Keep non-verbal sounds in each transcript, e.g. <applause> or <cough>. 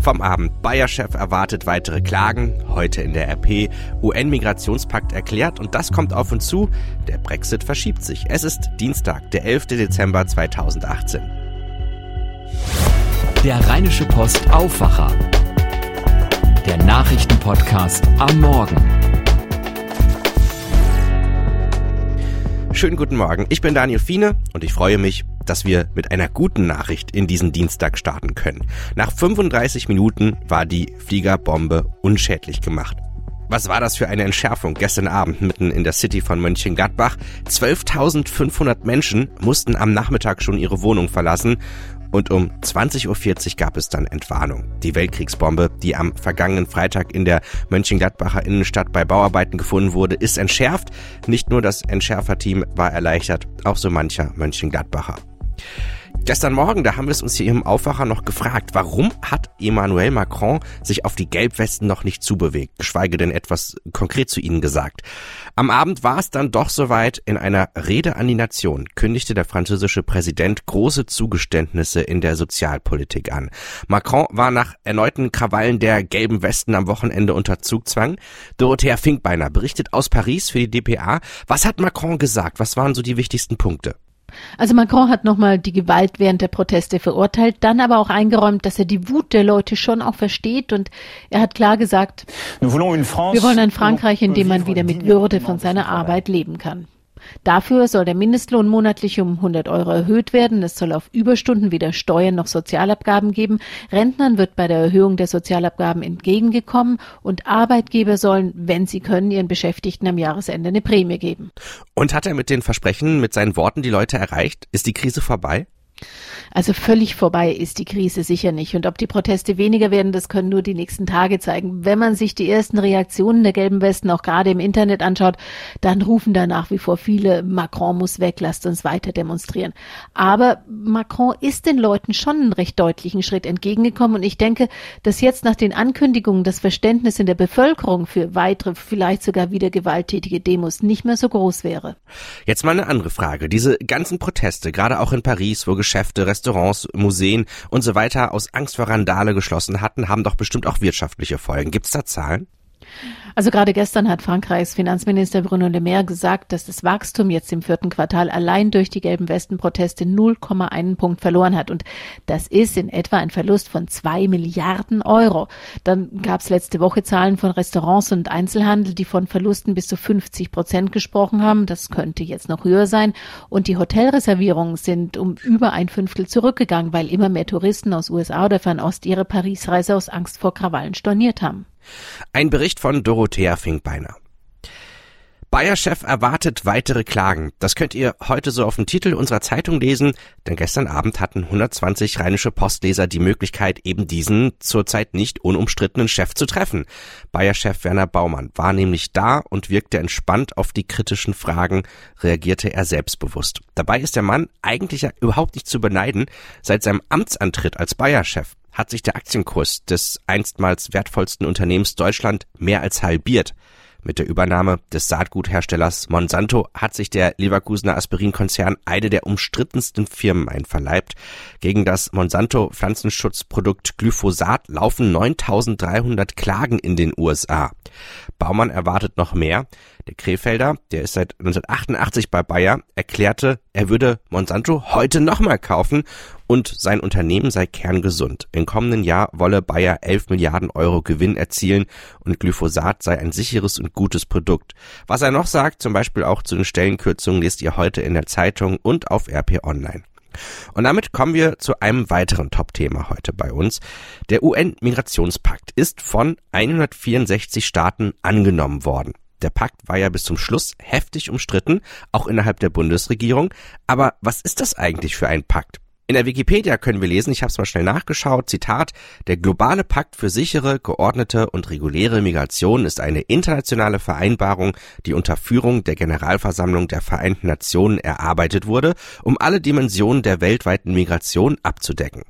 Vom Abend. Bayer-Chef erwartet weitere Klagen. Heute in der RP. UN-Migrationspakt erklärt und das kommt auf uns zu. Der Brexit verschiebt sich. Es ist Dienstag, der 11. Dezember 2018. Der Rheinische Post Aufwacher. Der Nachrichtenpodcast am Morgen. Schönen guten Morgen. Ich bin Daniel Fiene und ich freue mich, dass wir mit einer guten Nachricht in diesen Dienstag starten können. Nach 35 Minuten war die Fliegerbombe unschädlich gemacht. Was war das für eine Entschärfung gestern Abend mitten in der City von Mönchengladbach? 12.500 Menschen mussten am Nachmittag schon ihre Wohnung verlassen und um 20.40 Uhr gab es dann Entwarnung. Die Weltkriegsbombe, die am vergangenen Freitag in der Mönchengladbacher Innenstadt bei Bauarbeiten gefunden wurde, ist entschärft. Nicht nur das Entschärferteam war erleichtert, auch so mancher Mönchengladbacher. Gestern Morgen, da haben wir es uns hier im Aufwacher noch gefragt, warum hat Emmanuel Macron sich auf die Gelbwesten noch nicht zubewegt, geschweige denn etwas konkret zu ihnen gesagt. Am Abend war es dann doch soweit, in einer Rede an die Nation kündigte der französische Präsident große Zugeständnisse in der Sozialpolitik an. Macron war nach erneuten Krawallen der gelben Westen am Wochenende unter Zugzwang. Dorothea Finkbeiner berichtet aus Paris für die DPA. Was hat Macron gesagt? Was waren so die wichtigsten Punkte? Also Macron hat nochmal die Gewalt während der Proteste verurteilt, dann aber auch eingeräumt, dass er die Wut der Leute schon auch versteht und er hat klar gesagt, wir wollen ein Frankreich, in dem man wieder mit Würde von seiner Arbeit leben kann. Dafür soll der Mindestlohn monatlich um 100 Euro erhöht werden. Es soll auf Überstunden weder Steuern noch Sozialabgaben geben. Rentnern wird bei der Erhöhung der Sozialabgaben entgegengekommen und Arbeitgeber sollen, wenn sie können, ihren Beschäftigten am Jahresende eine Prämie geben. Und hat er mit den Versprechen, mit seinen Worten die Leute erreicht? Ist die Krise vorbei? Also völlig vorbei ist die Krise sicher nicht. Und ob die Proteste weniger werden, das können nur die nächsten Tage zeigen. Wenn man sich die ersten Reaktionen der gelben Westen auch gerade im Internet anschaut, dann rufen da nach wie vor viele, Macron muss weg, lasst uns weiter demonstrieren. Aber Macron ist den Leuten schon einen recht deutlichen Schritt entgegengekommen. Und ich denke, dass jetzt nach den Ankündigungen das Verständnis in der Bevölkerung für weitere, vielleicht sogar wieder gewalttätige Demos nicht mehr so groß wäre. Jetzt mal eine andere Frage. Diese ganzen Proteste, gerade auch in Paris, wo Geschäfte, Restaurants, Museen und so weiter aus Angst vor Randale geschlossen hatten, haben doch bestimmt auch wirtschaftliche Folgen. Gibt's da Zahlen? Also gerade gestern hat Frankreichs Finanzminister Bruno Le Maire gesagt, dass das Wachstum jetzt im vierten Quartal allein durch die gelben Westenproteste 0,1 Punkt verloren hat. Und das ist in etwa ein Verlust von zwei Milliarden Euro. Dann gab es letzte Woche Zahlen von Restaurants und Einzelhandel, die von Verlusten bis zu 50 Prozent gesprochen haben. Das könnte jetzt noch höher sein. Und die Hotelreservierungen sind um über ein Fünftel zurückgegangen, weil immer mehr Touristen aus USA oder Fernost ihre Parisreise aus Angst vor Krawallen storniert haben. Ein Bericht von Dorothea Finkbeiner. Bayer-Chef erwartet weitere Klagen. Das könnt ihr heute so auf dem Titel unserer Zeitung lesen, denn gestern Abend hatten 120 rheinische Postleser die Möglichkeit, eben diesen zurzeit nicht unumstrittenen Chef zu treffen. Bayer-Chef Werner Baumann war nämlich da und wirkte entspannt auf die kritischen Fragen, reagierte er selbstbewusst. Dabei ist der Mann eigentlich überhaupt nicht zu beneiden. Seit seinem Amtsantritt als Bayer-Chef hat sich der Aktienkurs des einstmals wertvollsten Unternehmens Deutschland mehr als halbiert. Mit der Übernahme des Saatgutherstellers Monsanto hat sich der Leverkusener Aspirinkonzern eine der umstrittensten Firmen einverleibt. Gegen das Monsanto Pflanzenschutzprodukt Glyphosat laufen 9300 Klagen in den USA. Baumann erwartet noch mehr. Der Krefelder, der ist seit 1988 bei Bayer, erklärte, er würde Monsanto heute nochmal kaufen und sein Unternehmen sei kerngesund. Im kommenden Jahr wolle Bayer 11 Milliarden Euro Gewinn erzielen und Glyphosat sei ein sicheres und gutes Produkt. Was er noch sagt, zum Beispiel auch zu den Stellenkürzungen, lest ihr heute in der Zeitung und auf RP Online. Und damit kommen wir zu einem weiteren Top-Thema heute bei uns. Der UN-Migrationspakt ist von 164 Staaten angenommen worden. Der Pakt war ja bis zum Schluss heftig umstritten, auch innerhalb der Bundesregierung. Aber was ist das eigentlich für ein Pakt? In der Wikipedia können wir lesen, ich habe es mal schnell nachgeschaut, Zitat, der globale Pakt für sichere, geordnete und reguläre Migration ist eine internationale Vereinbarung, die unter Führung der Generalversammlung der Vereinten Nationen erarbeitet wurde, um alle Dimensionen der weltweiten Migration abzudecken.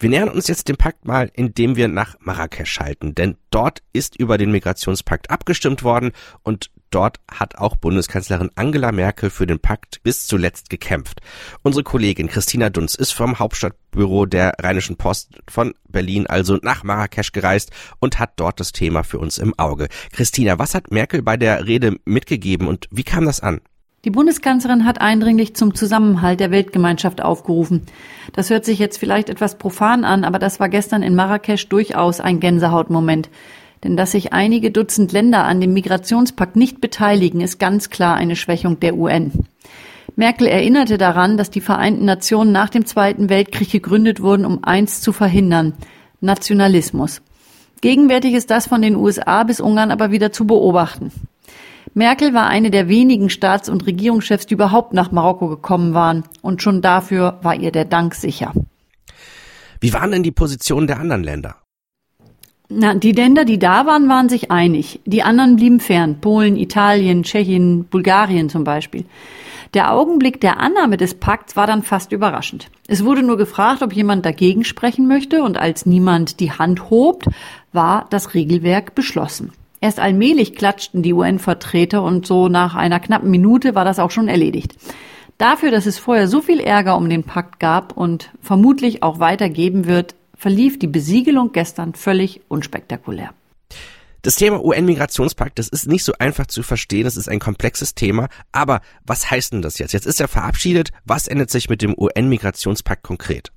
Wir nähern uns jetzt dem Pakt mal, indem wir nach Marrakesch schalten, denn dort ist über den Migrationspakt abgestimmt worden und dort hat auch Bundeskanzlerin Angela Merkel für den Pakt bis zuletzt gekämpft. Unsere Kollegin Christina Dunz ist vom Hauptstadtbüro der Rheinischen Post von Berlin also nach Marrakesch gereist und hat dort das Thema für uns im Auge. Christina, was hat Merkel bei der Rede mitgegeben und wie kam das an? Die Bundeskanzlerin hat eindringlich zum Zusammenhalt der Weltgemeinschaft aufgerufen. Das hört sich jetzt vielleicht etwas profan an, aber das war gestern in Marrakesch durchaus ein Gänsehautmoment. Denn dass sich einige Dutzend Länder an dem Migrationspakt nicht beteiligen, ist ganz klar eine Schwächung der UN. Merkel erinnerte daran, dass die Vereinten Nationen nach dem Zweiten Weltkrieg gegründet wurden, um eins zu verhindern Nationalismus. Gegenwärtig ist das von den USA bis Ungarn aber wieder zu beobachten. Merkel war eine der wenigen Staats- und Regierungschefs, die überhaupt nach Marokko gekommen waren. Und schon dafür war ihr der Dank sicher. Wie waren denn die Positionen der anderen Länder? Na, die Länder, die da waren, waren sich einig. Die anderen blieben fern. Polen, Italien, Tschechien, Bulgarien zum Beispiel. Der Augenblick der Annahme des Pakts war dann fast überraschend. Es wurde nur gefragt, ob jemand dagegen sprechen möchte, und als niemand die Hand hob, war das Regelwerk beschlossen. Erst allmählich klatschten die UN-Vertreter und so nach einer knappen Minute war das auch schon erledigt. Dafür, dass es vorher so viel Ärger um den Pakt gab und vermutlich auch weitergeben wird, verlief die Besiegelung gestern völlig unspektakulär. Das Thema UN-Migrationspakt, das ist nicht so einfach zu verstehen, das ist ein komplexes Thema, aber was heißt denn das jetzt? Jetzt ist er verabschiedet, was ändert sich mit dem UN-Migrationspakt konkret?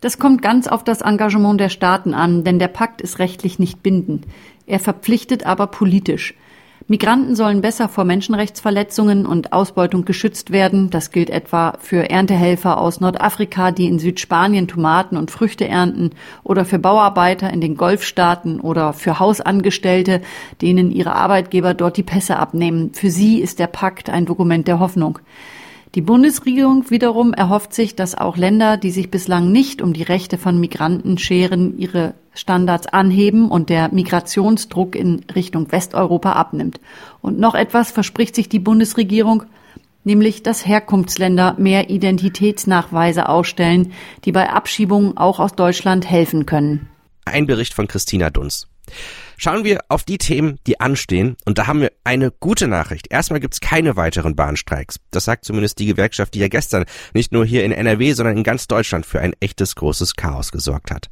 Das kommt ganz auf das Engagement der Staaten an, denn der Pakt ist rechtlich nicht bindend. Er verpflichtet aber politisch. Migranten sollen besser vor Menschenrechtsverletzungen und Ausbeutung geschützt werden. Das gilt etwa für Erntehelfer aus Nordafrika, die in Südspanien Tomaten und Früchte ernten, oder für Bauarbeiter in den Golfstaaten oder für Hausangestellte, denen ihre Arbeitgeber dort die Pässe abnehmen. Für sie ist der Pakt ein Dokument der Hoffnung. Die Bundesregierung wiederum erhofft sich, dass auch Länder, die sich bislang nicht um die Rechte von Migranten scheren, ihre Standards anheben und der Migrationsdruck in Richtung Westeuropa abnimmt. Und noch etwas verspricht sich die Bundesregierung, nämlich dass Herkunftsländer mehr Identitätsnachweise ausstellen, die bei Abschiebungen auch aus Deutschland helfen können. Ein Bericht von Christina Dunz. Schauen wir auf die Themen, die anstehen. Und da haben wir eine gute Nachricht. Erstmal gibt's keine weiteren Bahnstreiks. Das sagt zumindest die Gewerkschaft, die ja gestern nicht nur hier in NRW, sondern in ganz Deutschland für ein echtes großes Chaos gesorgt hat.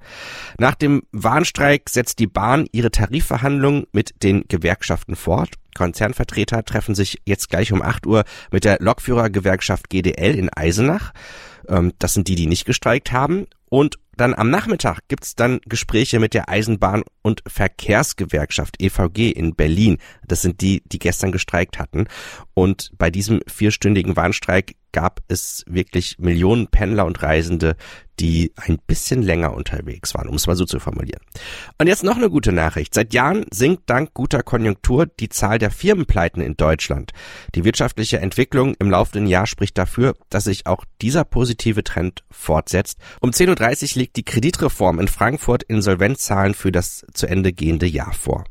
Nach dem Warnstreik setzt die Bahn ihre Tarifverhandlungen mit den Gewerkschaften fort. Konzernvertreter treffen sich jetzt gleich um 8 Uhr mit der Lokführergewerkschaft GDL in Eisenach. Ähm, das sind die, die nicht gestreikt haben. Und dann am Nachmittag gibt's dann Gespräche mit der Eisenbahn- und Verkehrsgewerkschaft EVG in Berlin. Das sind die, die gestern gestreikt hatten. Und bei diesem vierstündigen Warnstreik gab es wirklich Millionen Pendler und Reisende, die ein bisschen länger unterwegs waren, um es mal so zu formulieren. Und jetzt noch eine gute Nachricht. Seit Jahren sinkt dank guter Konjunktur die Zahl der Firmenpleiten in Deutschland. Die wirtschaftliche Entwicklung im laufenden Jahr spricht dafür, dass sich auch dieser positive Trend fortsetzt. Um 10.30 Uhr liegt die Kreditreform in Frankfurt Insolvenzzahlen für das zu Ende gehende Jahr vor.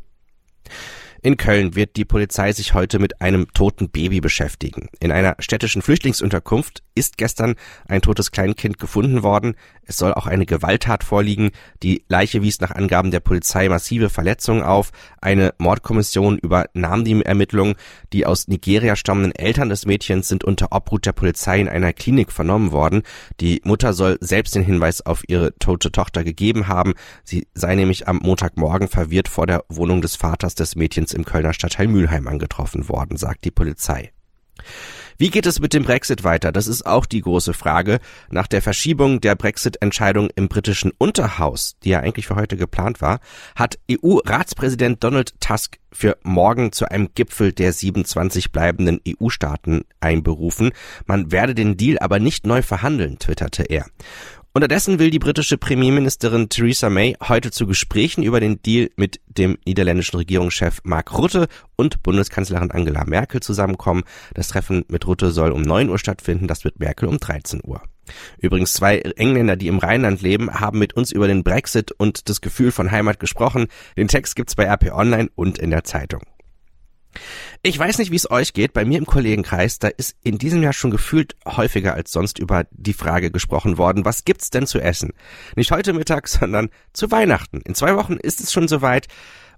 In Köln wird die Polizei sich heute mit einem toten Baby beschäftigen. In einer städtischen Flüchtlingsunterkunft ist gestern ein totes Kleinkind gefunden worden. Es soll auch eine Gewalttat vorliegen. Die Leiche wies nach Angaben der Polizei massive Verletzungen auf. Eine Mordkommission übernahm die Ermittlungen. Die aus Nigeria stammenden Eltern des Mädchens sind unter Obhut der Polizei in einer Klinik vernommen worden. Die Mutter soll selbst den Hinweis auf ihre tote Tochter gegeben haben. Sie sei nämlich am Montagmorgen verwirrt vor der Wohnung des Vaters des Mädchens im Kölner Stadtteil Mülheim angetroffen worden, sagt die Polizei. Wie geht es mit dem Brexit weiter? Das ist auch die große Frage. Nach der Verschiebung der Brexit-Entscheidung im britischen Unterhaus, die ja eigentlich für heute geplant war, hat EU-Ratspräsident Donald Tusk für morgen zu einem Gipfel der 27 bleibenden EU-Staaten einberufen. Man werde den Deal aber nicht neu verhandeln, twitterte er. Unterdessen will die britische Premierministerin Theresa May heute zu Gesprächen über den Deal mit dem niederländischen Regierungschef Mark Rutte und Bundeskanzlerin Angela Merkel zusammenkommen. Das Treffen mit Rutte soll um 9 Uhr stattfinden, das wird Merkel um 13 Uhr. Übrigens zwei Engländer, die im Rheinland leben, haben mit uns über den Brexit und das Gefühl von Heimat gesprochen. Den Text gibt's bei RP Online und in der Zeitung. Ich weiß nicht, wie es euch geht. Bei mir im Kollegenkreis, da ist in diesem Jahr schon gefühlt häufiger als sonst über die Frage gesprochen worden, was gibt's denn zu essen? Nicht heute Mittag, <laughs> sondern zu Weihnachten. In zwei Wochen ist es schon soweit.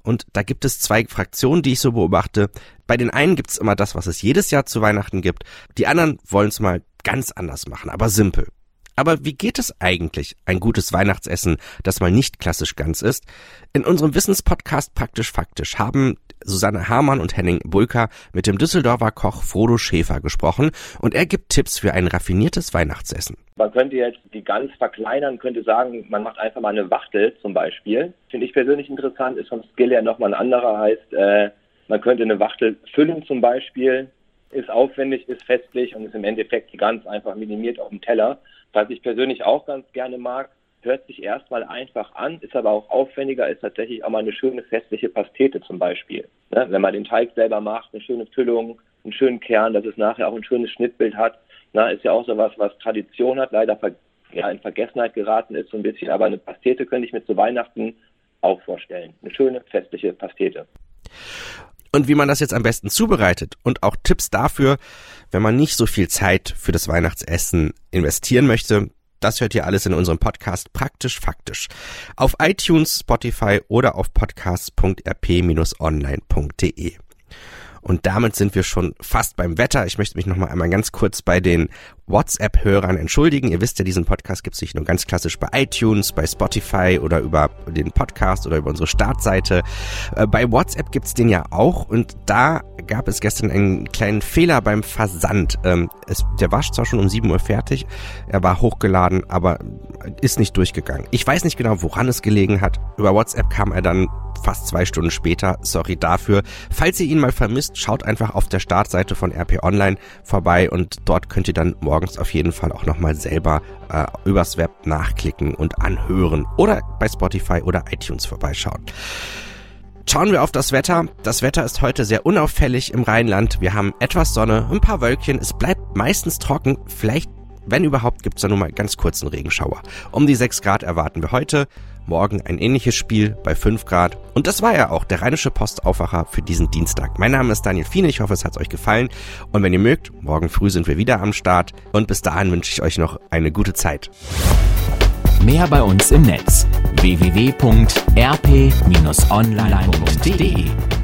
und da gibt es zwei Fraktionen, die ich so beobachte. Bei den einen gibt's immer das, was es jedes Jahr zu Weihnachten gibt. Die anderen wollen es mal ganz anders machen, aber simpel. Aber wie geht es eigentlich, ein gutes Weihnachtsessen, das mal nicht klassisch ganz ist? In unserem Wissenspodcast Praktisch Faktisch haben Susanne Hamann und Henning Bulka mit dem Düsseldorfer Koch Frodo Schäfer gesprochen und er gibt Tipps für ein raffiniertes Weihnachtsessen. Man könnte jetzt die ganz verkleinern, könnte sagen, man macht einfach mal eine Wachtel zum Beispiel. Finde ich persönlich interessant, ist vom Skill her nochmal ein anderer, heißt, äh, man könnte eine Wachtel füllen zum Beispiel, ist aufwendig, ist festlich und ist im Endeffekt ganz einfach minimiert auf dem Teller. Was ich persönlich auch ganz gerne mag, hört sich erstmal einfach an, ist aber auch aufwendiger, ist tatsächlich auch mal eine schöne festliche Pastete zum Beispiel. Ne? Wenn man den Teig selber macht, eine schöne Füllung, einen schönen Kern, dass es nachher auch ein schönes Schnittbild hat, na, ist ja auch sowas, was Tradition hat, leider ja, in Vergessenheit geraten ist so ein bisschen, aber eine Pastete könnte ich mir zu Weihnachten auch vorstellen. Eine schöne festliche Pastete. Und wie man das jetzt am besten zubereitet und auch Tipps dafür, wenn man nicht so viel Zeit für das Weihnachtsessen investieren möchte, das hört ihr alles in unserem Podcast Praktisch Faktisch. Auf iTunes, Spotify oder auf podcast.rp-online.de. Und damit sind wir schon fast beim Wetter. Ich möchte mich noch mal einmal ganz kurz bei den WhatsApp-Hörern entschuldigen. Ihr wisst ja, diesen Podcast gibt es nicht nur ganz klassisch bei iTunes, bei Spotify oder über den Podcast oder über unsere Startseite. Äh, bei WhatsApp gibt es den ja auch und da gab es gestern einen kleinen Fehler beim Versand. Ähm, es, der war zwar schon um 7 Uhr fertig, er war hochgeladen, aber ist nicht durchgegangen. Ich weiß nicht genau, woran es gelegen hat. Über WhatsApp kam er dann fast zwei Stunden später. Sorry dafür. Falls ihr ihn mal vermisst, schaut einfach auf der Startseite von RP Online vorbei und dort könnt ihr dann morgen morgens auf jeden Fall auch nochmal selber äh, übers Web nachklicken und anhören oder bei Spotify oder iTunes vorbeischauen. Schauen wir auf das Wetter. Das Wetter ist heute sehr unauffällig im Rheinland. Wir haben etwas Sonne, ein paar Wölkchen. Es bleibt meistens trocken. Vielleicht, wenn überhaupt, gibt es da nur mal ganz kurzen Regenschauer. Um die 6 Grad erwarten wir heute. Morgen ein ähnliches Spiel bei 5 Grad. Und das war ja auch der Rheinische Postaufwacher für diesen Dienstag. Mein Name ist Daniel Fiene, ich hoffe, es hat euch gefallen. Und wenn ihr mögt, morgen früh sind wir wieder am Start. Und bis dahin wünsche ich euch noch eine gute Zeit. Mehr bei uns im Netz www.rp-online.de